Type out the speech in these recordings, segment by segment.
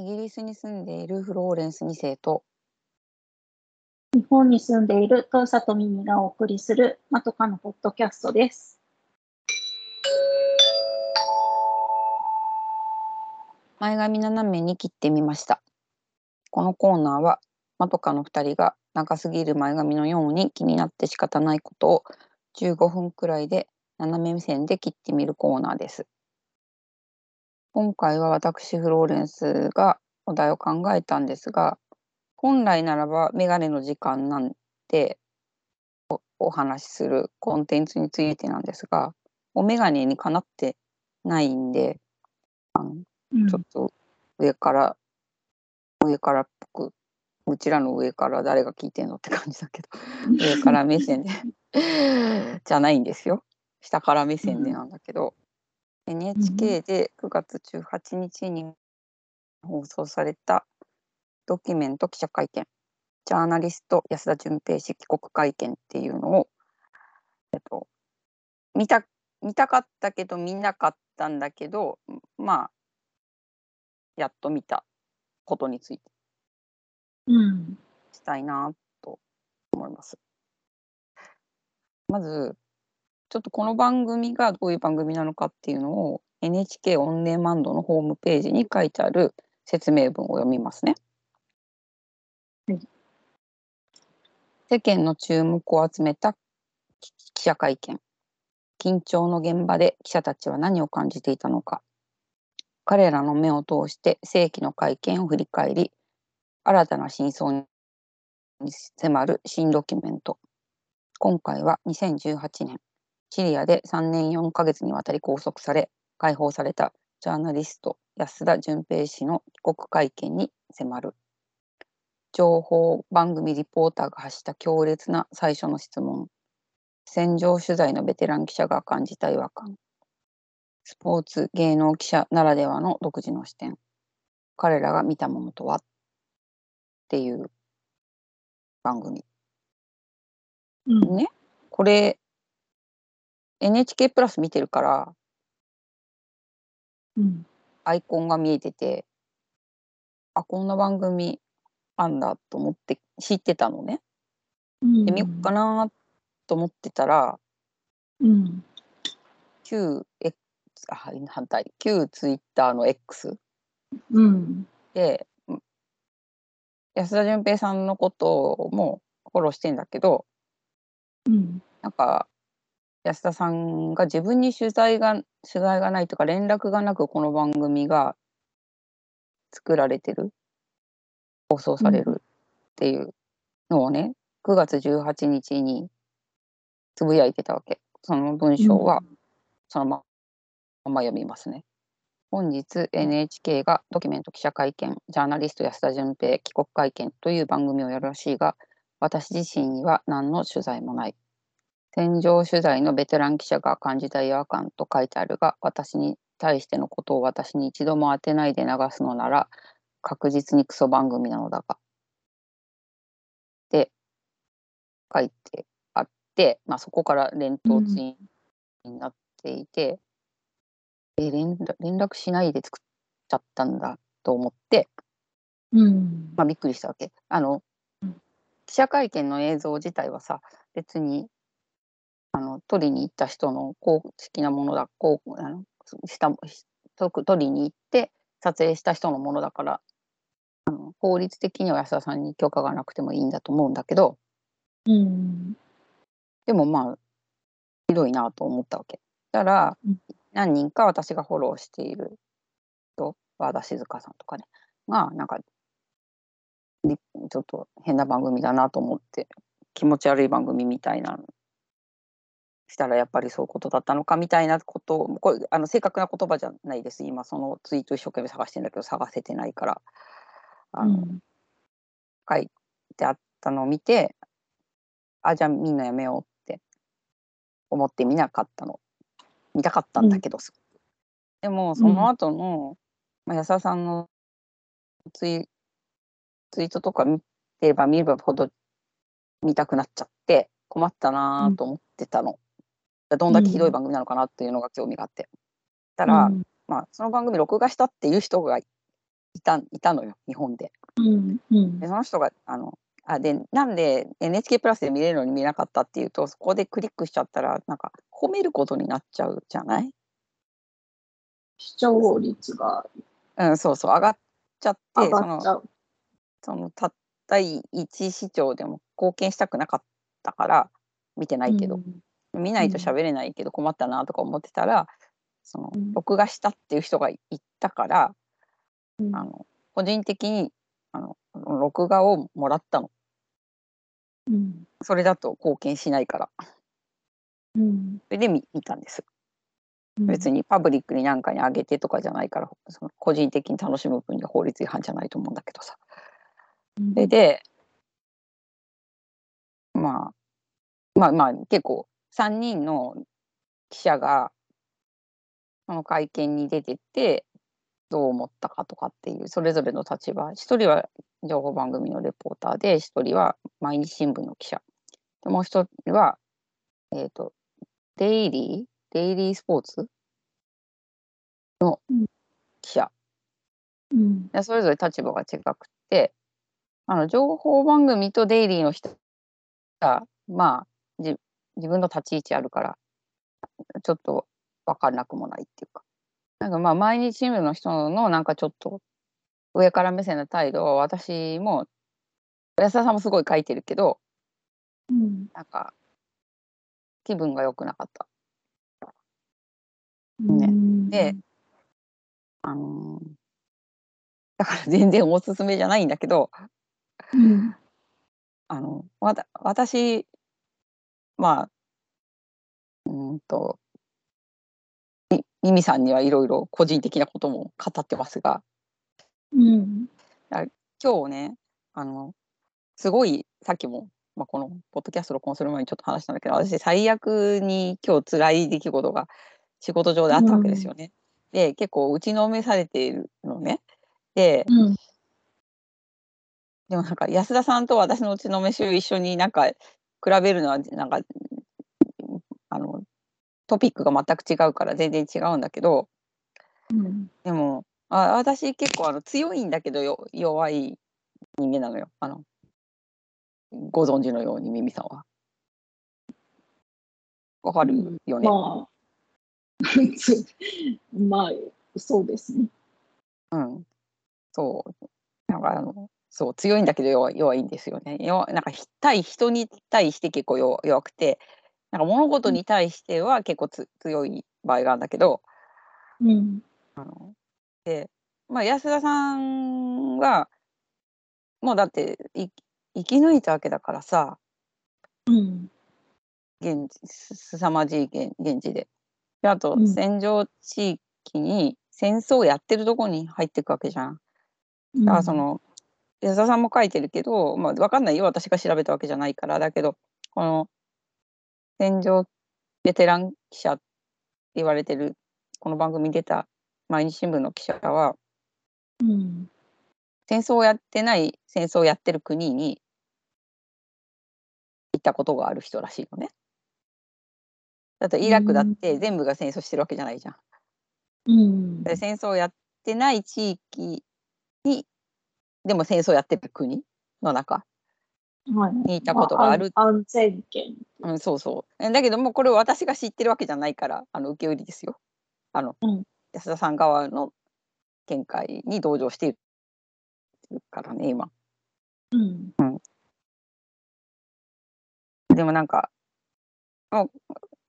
イギリスに住んでいるフローレンス2世と日本に住んでいる遠里耳がお送りするまとかのポッドキャストです。前髪斜めに切ってみました。このコーナーはまとかの2人が長すぎる前髪のように気になって仕方ないことを15分くらいで斜め目線で切ってみるコーナーです。今回は私フローレンスがお題を考えたんですが本来ならばメガネの時間なんでおお話しするコンテンツについてなんですがおメガネにかなってないんであのうん。ちょっと上から、上からっぽくうちらの上から誰が聞いてんのって感じだけど 上から目線でじゃないんですよ。下から目線でなんだけど、NHK で9月18日に放送されたドキュメント記者会見ジャーナリスト安田純平氏帰国会見っていうのを、えっと、見た見たかったけど見なかったんだけどまあやっと見たことについてうん。したいなと思います。まずちょっとこの番組がどういう番組なのかっていうのを NHK オンデマンドのホームページに書いてある説明文を読みますね。はい世間の注目を集めた記者会見。緊張の現場で記者たちは何を感じていたのか。彼らの目を通して世紀の会見を振り返り、新たな真相に迫る新ドキュメント。今回は2018年、シリアで3年4ヶ月にわたり拘束され、解放されたジャーナリスト安田純平氏の帰国会見に迫る。情報番組リポーターが発した強烈な最初の質問。戦場取材のベテラン記者が感じた違和感。スポーツ芸能記者ならではの独自の視点。彼らが見たものとは？っていう番組。うん。ね、これ NHK プラス見てるからうん。アイコンが見えててあこんな番組あんだと思って知ってたのね。うん。で見よっかなと思ってたらうん。旧 X あ反対旧ツイッターの X うん。でうん安田純平さんのこともフォローしてんだけどうん。なんか安田さんが自分に取材が取材がないとか連絡がなくこの番組が作られてる放送されるっていうのをね、9月18日につぶやいてたわけその文章はそのまま読みますね。本日 NHK がドキュメント記者会見ジャーナリスト安田純平帰国会見という番組をやるらしいが私自身には何の取材もない。戦場取材のベテラン記者が感じた違和感と書いてあるが私に対してのことを私に一度も当てないで流すのなら確実にクソ番組なのだが。って書いてあって、まあ、そこから連投ツインになっていて、え連絡連絡しないで作っちゃったんだと思って、うん。まあ、びっくりしたわけ。あのうん記者会見の映像自体はさ別にあの取りに行った人の公式なものだこうあのした取りに行って撮影した人のものだからあの法律的には安田さんに許可がなくてもいいんだと思うんだけどうん。でもまあひどいなと思ったわけ。だからうん何人か私がフォローしている人和田静香さんとかねがなんかちょっと変な番組だなと思って気持ち悪い番組みたいなしたらやっぱりそういうことだったのかみたいなことをこれあの正確な言葉じゃないです。今そのツイート一生懸命探してんだけど探せてないから。あの、書いてあったのを見てあじゃあみんなやめようって思って見なかったの。見たかったんだけど、すごくでもその後の、まあ、安田さんのツイツイートとか見てれば見ればほど見たくなっちゃって困ったなと思ってたの、どんだけひどい番組なのかなっていうのが興味があって。たら、うんまあ、その番組録画したっていう人がいたいたのよ日本で。うんうんでその人があのあでなんで NHK プラスで見れるのに見れなかったっていうとそこでクリックしちゃったらなんか褒めることになっちゃうじゃない？視聴率がうん、そうそう上がっちゃって上その。そのたった一市長でも貢献したくなかったから見てないけど、見ないと喋れないけど困ったなとか思ってたら、そのうん。録画したっていう人がいたから、うん。あの個人的にあの録画をもらったの。うん。それだと貢献しないから。うん。それで見見たんです。うん。別にパブリックに何かにあげてとかじゃないからその個人的に楽しむ分には法律違反じゃないと思うんだけどさ。うん。それでまあまあまあ結構3人の記者がその会見に出ててどう思ったかとかっていうそれぞれの立場一人は情報番組のレポーターで一人は毎日新聞の記者。でもう一人はえっ、とデイリーデイリースポーツのうん記者。うん。でそれぞれ立場が違くてあの情報番組とデイリーの人がまあじ自分の立ち位置あるからちょっと分かんなくもないっていうか。なんかまあ毎日新聞の人のなんかちょっと上から目線の態度は私も安田さんもすごい書いてるけどうん。なんか気分が良くなかった。うん。であのーだから全然おすすめじゃないんだけどうん。あのわた私まあうーんとみミミさんにはいろいろ個人的なことも語ってますがうん今日ねあのすごいさっきも、まあ、このポッドキャスト録音する前にちょっと話したんだけど私最悪に今日辛い出来事が仕事上であったわけですよね。で結構打ちのめされているのね。でうんでもなんか安田さんと私の打ちのめしを一緒になんか比べるのはなんかあのトピックが全く違うから全然違うんだけどうんでもあ私結構あの強いんだけどよ弱い人間なのよあのご存知のようにミミさんは。わかるよね？まあつ まあそうですね。うん、そうなんかあのそう強いんだけど弱い弱いんですよね。弱なんかひ対人に対して結構弱弱くてなんか物事に対しては結構つ強い場合があるんだけどうん。あので、まあ、安田さんはもうだってい生き抜いたわけだからさうん。現地す凄まじい現現地で。であとうん。戦場地域に戦争をやってるとこに入っていくわけじゃん。だからその安田さんも書いてるけど、まあ、分かんないよ私が調べたわけじゃないからだけどこの戦場ベテラン記者って言われてるこの番組に出た毎日新聞の記者はうん戦争をやってない戦争をやってる国に行ったことがある人らしいのね。だってイラクだって全部が戦争してるわけじゃないじゃん。うんで戦争をやってない地域にでも戦争やってる国の中はいにいたことがあるま安全圏。うん、そうそう。えだけどもうこれ私が知ってるわけじゃないからあの受け売りですよ。あの、うん安田さん側の見解に同情しているからね今。うんでもなんかもう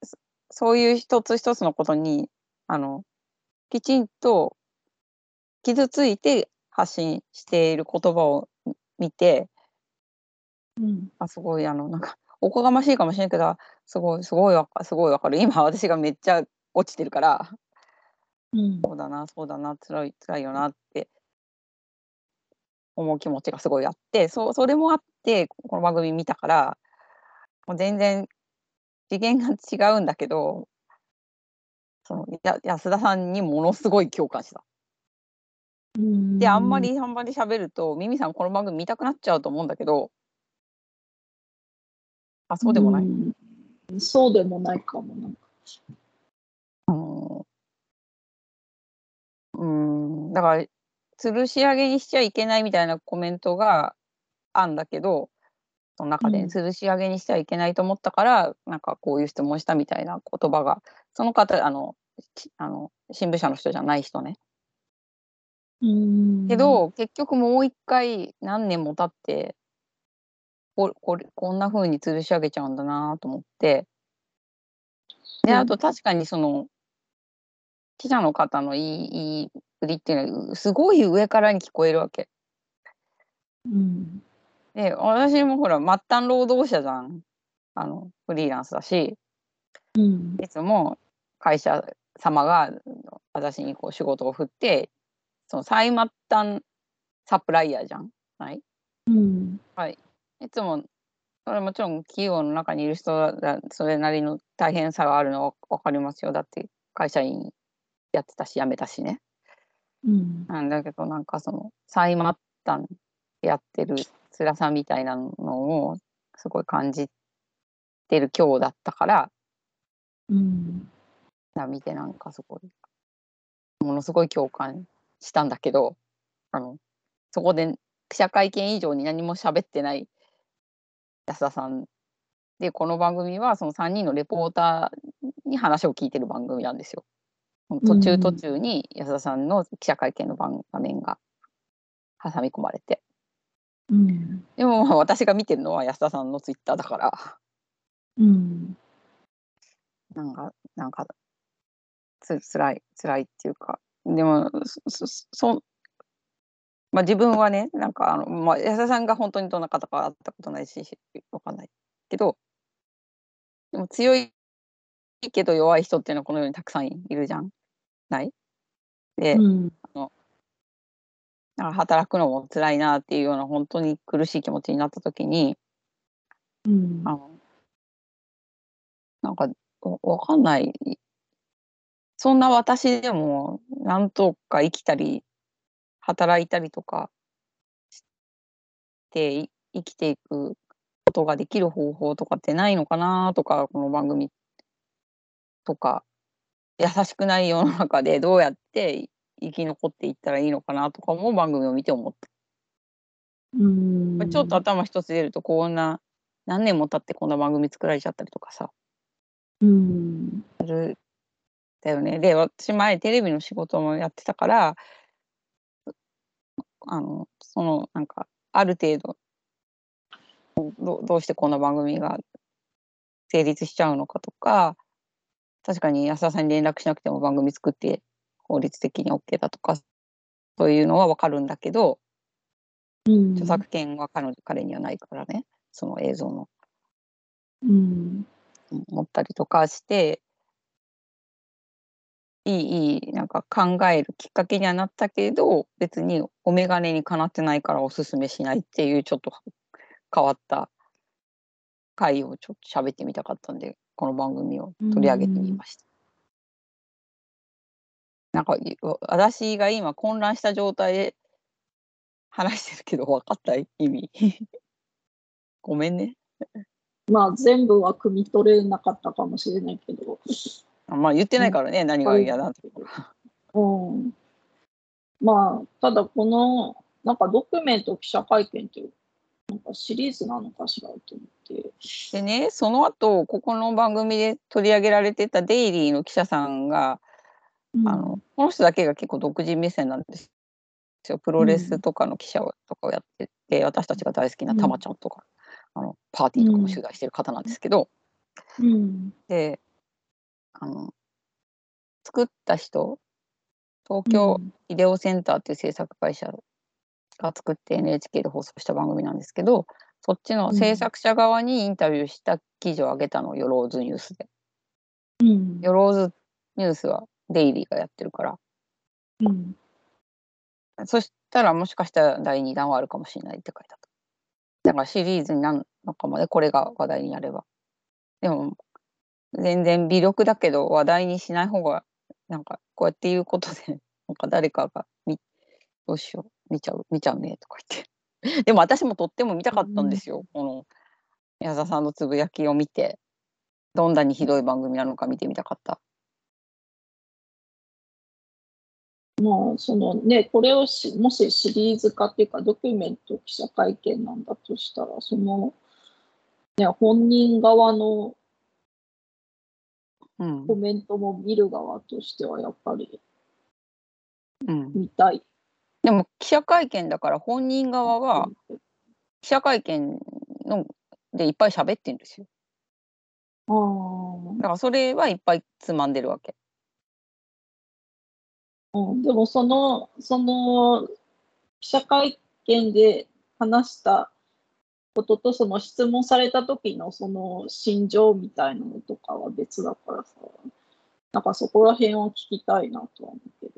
そそういう一つ一つのことにあのきちんと傷ついて発信している言葉を見てうん。あすごいあのなんかおこがましいかもしれないけどすごいすごいわかすごいわかる。今私がめっちゃ落ちてるから。うん。そうだなそうだな辛い辛いよなって思う気持ちがすごいあってそうそれもあってこの番組見たからもう全然次元が違うんだけどそのや安田さんにものすごい共感した。うんであんまりあんまり喋るとミミさんこの番組見たくなっちゃうと思うんだけどあそうでもない？うんそうでもないかもなんか。あのうーんだから吊るし上げにしちゃいけないみたいなコメントがあんだけどその中で、うん吊るし上げにしちゃいけないと思ったからなんかこういう質問したみたいな言葉がその方あのちあの新聞社の人じゃない人ね。うん。けど、結局もう一回何年も経ってここれこんな風に吊るし上げちゃうんだなと思ってであと確かにその記者の方の言い言いぶりっていうのはすごい上からに聞こえるわけ。うん。で私もほら末端労働者じゃんあのフリーランスだしうん。いつも会社様が私にこう仕事を振ってその最末端サプライヤーじゃん。はい？うん。いつもそれはもちろん企業の中にいる人だそれなりの大変さがあるのは分かりますよだって会社員やってたし辞めたしねうん。なんだけどなんかその最末端やってる辛さみたいなのをすごい感じてる今日だったからうん。見てなんかすごいものすごい共感したんだけどあのそこで記者会見以上に何も喋ってない安田さんでこの番組はその3人のレポーターに話を聞いてる番組なんですよ。途中途中に安田さんの記者会見の番画面が挟み込まれてうん。でもまあ私が見てるのは安田さんのツイッターだからうん。なんかなんかつ辛い辛いっていうかでもそそそまあ自分はねなんかあの、まあ、安田さんが本当にどんな方か会ったことないしわかんないけどでも強いけど弱い人っていうのはこの世にたくさんいるじゃんない？で、うん。なんか働くのも辛いなっていうような本当に苦しい気持ちになった時にうん。あのなんかわわかんないそんな私でもなんとか生きたり働いたりとかしてい生きていくことができる方法とかってないのかなとかこの番組とか優しくない世の中でどうやって生き残っていったらいいのかなとかも番組を見て思った。うん。ちょっと頭一つ出るとこんな何年も経ってこんな番組作られちゃったりとかさうん。だよね。で私前テレビの仕事もやってたからあのそのなんかある程度どどうしてこんな番組が成立しちゃうのかとか確かに安田さんに連絡しなくても番組作って法律的に OK だとかそういうのは分かるんだけどうん。著作権は彼女彼にはないからねその映像のうん。持ったりとかしていいいいなんか考えるきっかけにはなったけど別にお眼鏡にかなってないからおすすめしないっていうちょっと変わった回をちょっと喋ってみたかったんでこの番組を取り上げてみました。なんか私が今混乱した状態で話してるけど分かった意味ごめんね。まあ、全部は汲み取れなかったかもしれないけど。あまあ言ってないからね、何が嫌だって。うん。まあ、ただこの、なんかドキュメント記者会見っていう、なんかシリーズなのかしらと思って。でねその後ここの番組で取り上げられてたデイリーの記者さんが、うんあのこの人だけが結構独自目線なんですよプロレスとかの記者とかをやってて、私たちが大好きなたまちゃんとか、あのパーティーとかも取材してる方なんですけど、うん。であの作った人東京ビデオセンターっていう制作会社が作って NHK で放送した番組なんですけどそっちの制作者側にインタビューした記事を上げたのよローズニュースで。うん。よローズニュースはデイリーがやってるからうん。そしたらもしかしたら第2弾はあるかもしれないって書いてあった。だからシリーズになるのかもねこれが話題になれば。でも全然微力だけど話題にしない方がなんかこうやって言うことで なんか誰かが見どうしよう見ちゃう見ちゃうねとか言って。でも私もとっても見たかったんですよ、この矢沢さんのつぶやきを見て。どんなにひどい番組なのか見てみたかった。まあ、そのね、これをし、もしシリーズ化っていうか、ドキュメント記者会見なんだとしたら、その、ね、本人側のうんコメントも見る側としては、やっぱりうん、見たい。でも記者会見だから本人側は記者会見のでいっぱい喋ってるんですよ。ああ、だからそれはいっぱいつまんでるわけ。うん、でもその、その、記者会見で話したことと、その質問された時のその心情みたいなのとかは別だからさ、なんかそこら辺を聞きたいなとは思ってる。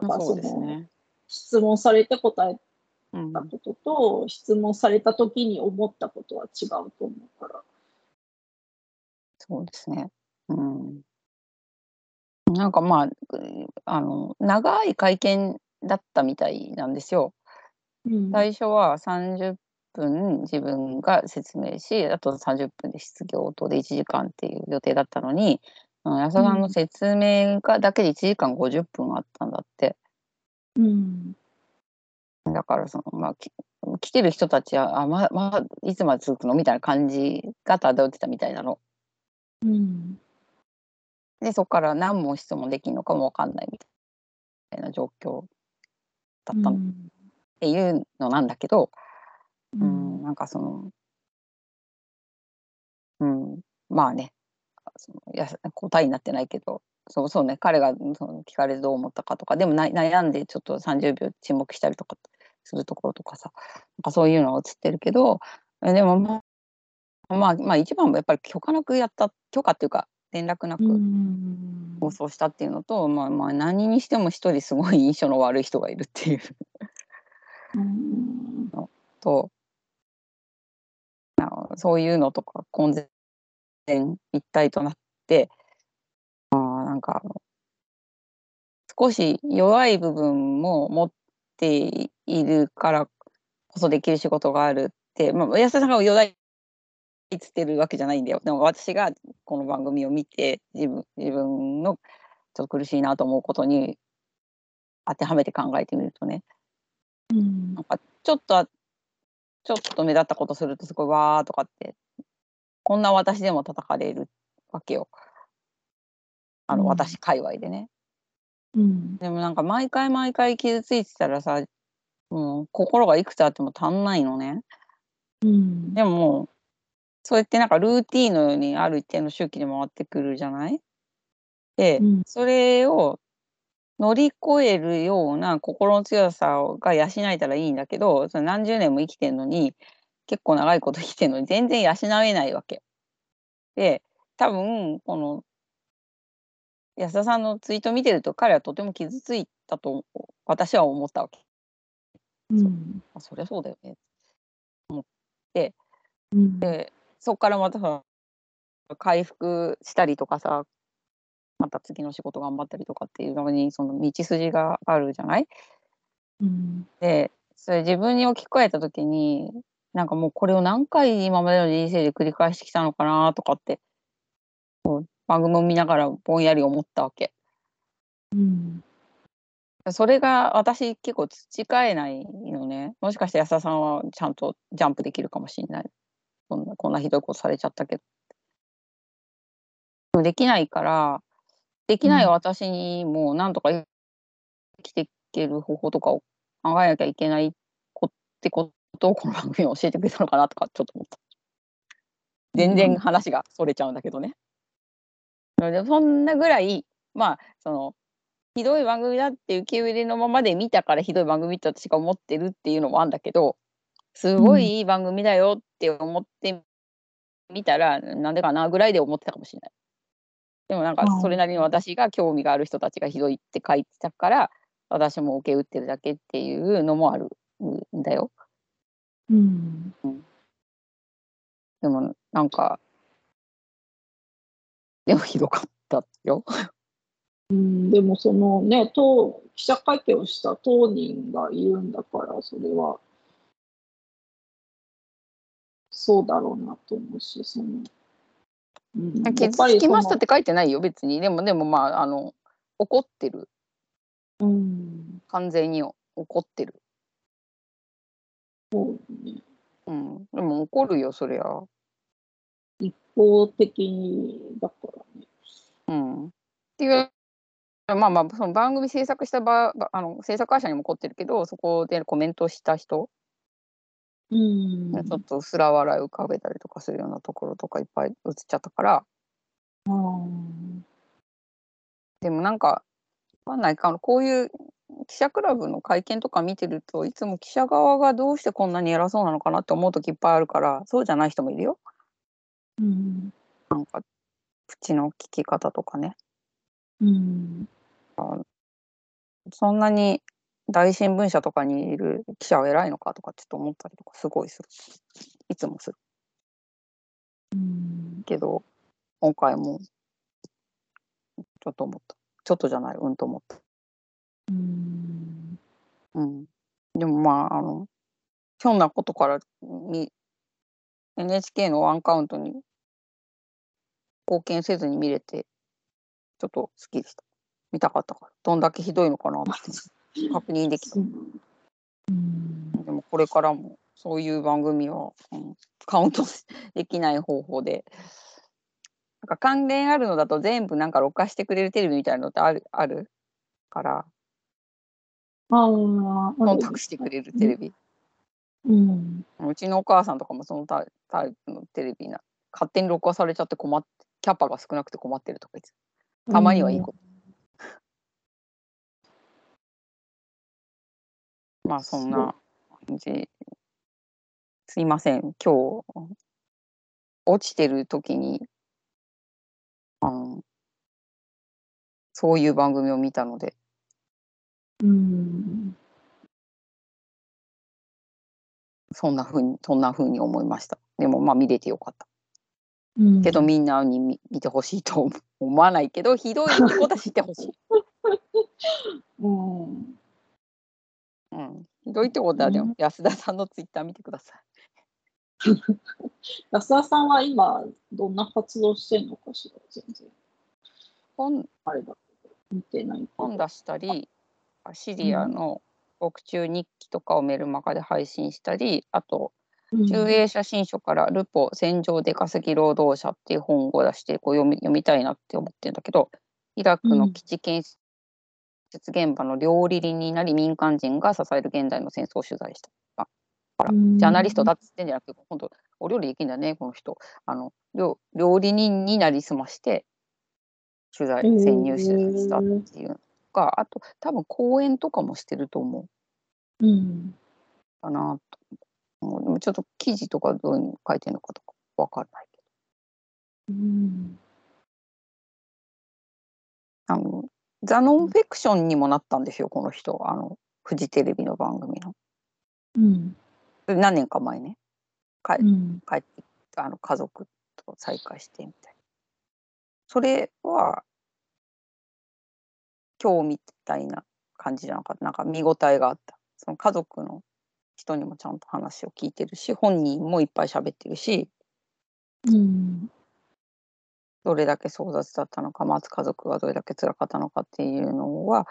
だかそうですね。質問されて答えたことと、質問された時に思ったことは違うと思うから。そうですね。うん。なんかまあ、あの、長い会見だったみたいなんですよ。うん。最初は30分自分が説明し、あと30分で質疑応答で1時間っていう予定だったのに、うん安田さんの説明がだけで1時間50分あったんだって。うん。だからその、まあ、き来てる人たちは、あ、ま、まあ、いつまで続くのみたいな感じが漂ってたみたいなの。うん。で、そこから何問質問できるのかもわかんないみたいな状況だったの。っうんていうのなんだけど、ううんん、なんかその、うん、まあね、そのやす答えになってないけど、そうそうね、彼がその聞かれてどう思ったかとか、でもな悩んでちょっと30秒沈黙したりとかするところとかさ、なんかそういうのは映ってるけど、えでもまあ、まあ、まあ一番はやっぱり許可なくやった、許可っていうか連絡なくうん。放送したっていうのと、まあまあ何にしても一人すごい印象の悪い人がいるっていううんと、あのそういうのとか混然一体となって、あなんか少し弱い部分も持っているからこそできる仕事があるって、まあ、安田さんが弱いっつってるわけじゃないんだよ。でも私がこの番組を見て自分自分のちょっと苦しいなと思うことに当てはめて考えてみるとね、うん。なんかちょっとあちょっと目立ったことするとすごいわーとかってこんな私でも叩かれるわけよ。あの、うん。私界隈でね。うん。でもなんか毎回毎回傷ついてたらさもう心がいくつあっても足んないのね。うん。でももうそうやってなんかルーティーンのようにある一定の周期で回ってくるじゃない？で、うん。それを乗り越えるような心の強さが養えたらいいんだけどその何十年も生きてるのに結構長いこと生きてるのに全然養えないわけ。で多分この安田さんのツイート見てると彼はとても傷ついたと私は思ったわけ。うんあそりゃそうだよね。うんでそこからまたさ回復したりとかさまた次の仕事頑張ったりとかっていうのにその道筋があるじゃない？うんでそれ自分に置き換えた時になんかもうこれを何回今までの人生で繰り返してきたのかなとかって番組を見ながらぼんやり思ったわけ。うんそれが私結構培えないのね。もしかして安田さんはちゃんとジャンプできるかもしれない。こんなこんなひどいことされちゃったけど。できないから、できない私にもなんとか生きていける方法とかを考えなきゃいけないこってことをこの番組を教えてくれたのかなとかちょっと思った。全然話がそれちゃうんだけどね。でそんなぐらい、まあ、その、ひどい番組だって受け入れのままで見たからひどい番組って私が思ってるっていうのもあるんだけどすごいいい番組だよって思ってみたら、なんでかなぐらいで思ってたかもしれない。でもなんかうんそれなりに私が興味がある人たちがひどいって書いてたから私も受け打ってるだけっていうのもあるんだよ。うんでもなんかでもひどかったよ。うんでもそのね当記者会見をした当人が言うんだからそれはそうだろうなと思うしその、傷つきましたって書いてないよ別にでもでもまああの怒ってるうん。完全に怒ってる。そうね。うん、でも怒るよそりゃ。一方的にだからね。うん、っていうまあまあその番組制作したばばあの制作会社にも怒ってるけどそこでコメントした人、うん。ちょっと薄ら笑い浮かべたりとかするようなところとかいっぱい映っちゃったからああ。でもなんかわかんないかこういう記者クラブの会見とか見てるといつも記者側がどうしてこんなに偉そうなのかなって思う時いっぱいあるからそうじゃない人もいるようん。口の聞き方とかねうん。そんなに大新聞社とかにいる記者は偉いのかとかちょっと思ったりとかすごいする。いつもする。うん。けど今回もちょっと思った。ちょっとじゃないうんと思った。うん。うんでもまああのひょんなことからに NHK のワンカウントに貢献せずに見れてちょっと好きでした。見たかったから。どんだけひどいのかなって。確認できたうん。でもこれからもそういう番組は、うん、カウントできない方法でなんか関連あるのだと全部なんか録画してくれるテレビみたいなのってあるあるからああ。コンタクトしてくれるテレビ、うん。うちのお母さんとかもそのタタイプのテレビな勝手に録画されちゃって困ってキャパが少なくて困ってるとか言ってたまにはいいこと、まあそんな感じ。すいません。今日落ちてる時にあのそういう番組を見たので。うん。そんなふうにそんな風に思いました。でもまあ見れてよかった。うん。けどみんなに見見てほしいと思思わないけどひどいことは知ってほしい、うん。うん、ひどいってことはでも安田さんのツイッター見てください。安田さんは今、どんな活動してんのかしら、全然。本あれだ見てない。本出したりシリアの獄中日記とかをメルマガで配信したりあとうん。中英写真書から「ルポ戦場出稼ぎ労働者」っていう本を出してこう読み読みたいなって思ってるんだけどイラクの基地建設現場の料理人になり民間人が支える現代の戦争を取材した。ジャーナリストだっつってんじゃなくて本当お料理できんだねこの人あの料料理人になりすまして取材うん潜入取材したっていうのかあと多分講演とかもしてると思ううん。かなと思うちょっと記事とかどういうの書いてるのかとかわかんないけうん。どあのザ・ノンフィクションにもなったんですよこの人。あのフジテレビの番組の。うん。何年か前ね。帰うん。帰ってあの家族と再会してみたいな。それは今日みたいな感じじゃなかった。なんか見応えがあった。その家族の人にもちゃんと話を聞いてるし本人もいっぱい喋ってるし。うん。どれだけ壮絶だったのか待つ家族がどれだけ辛かったのかっていうのは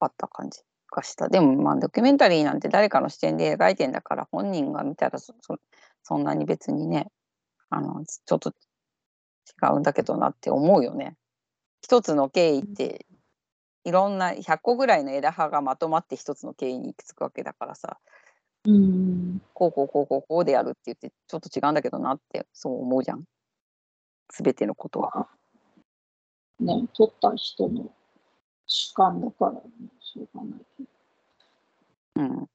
あった感じがした。でもまあドキュメンタリーなんて誰かの視点で描いてんだから本人が見たらそそそんなに別にねあのちょっと違うんだけどなって思うよね。一つの経緯っていろんな100個ぐらいの枝葉がまとまって一つの経緯に行き着くわけだからさうん。こうこうこうこうこうでやるって言ってちょっと違うんだけどなってそう思うじゃん全てのことは。ね、撮った人の主観だから、ね、しょうがないけど。うん。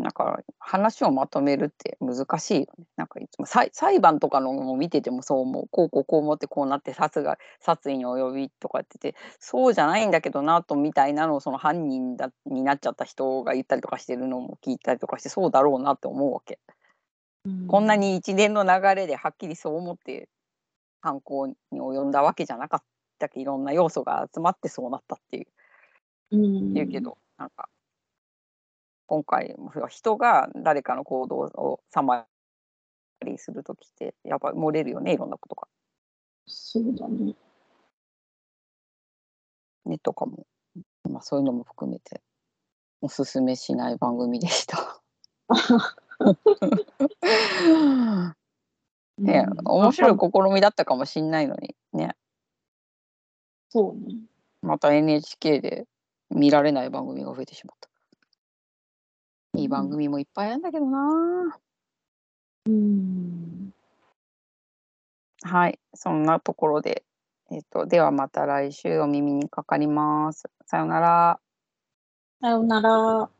だから話をまとめるって難しいよね。なんかいつも裁裁判とかのも見ててもそう思う。こうこうこう思ってこうなって殺が殺意に及びとかっててそうじゃないんだけどなとみたいなのをその犯人だになっちゃった人が言ったりとかしてるのも聞いたりとかしてそうだろうなって思うわけ。こんなに一連の流れではっきりそう思って犯行に及んだわけじゃなかったけどいろんな要素が集まってそうなったっていう。うん。言うけど、なんか今回も人が誰かの行動をサマリーする時ってやっぱ漏れるよねいろんなことが。そうだね。ねとかも、まあ、そういうのも含めておすすめしない番組でした。ね、面白い試みだったかもしんないのにねそうね。また NHK で見られない番組が増えてしまった。いい番組もいっぱいあるんだけどな。うん。はい、そんなところで、えっ、と、ではまた来週お耳にかかります。さようなら。さようなら。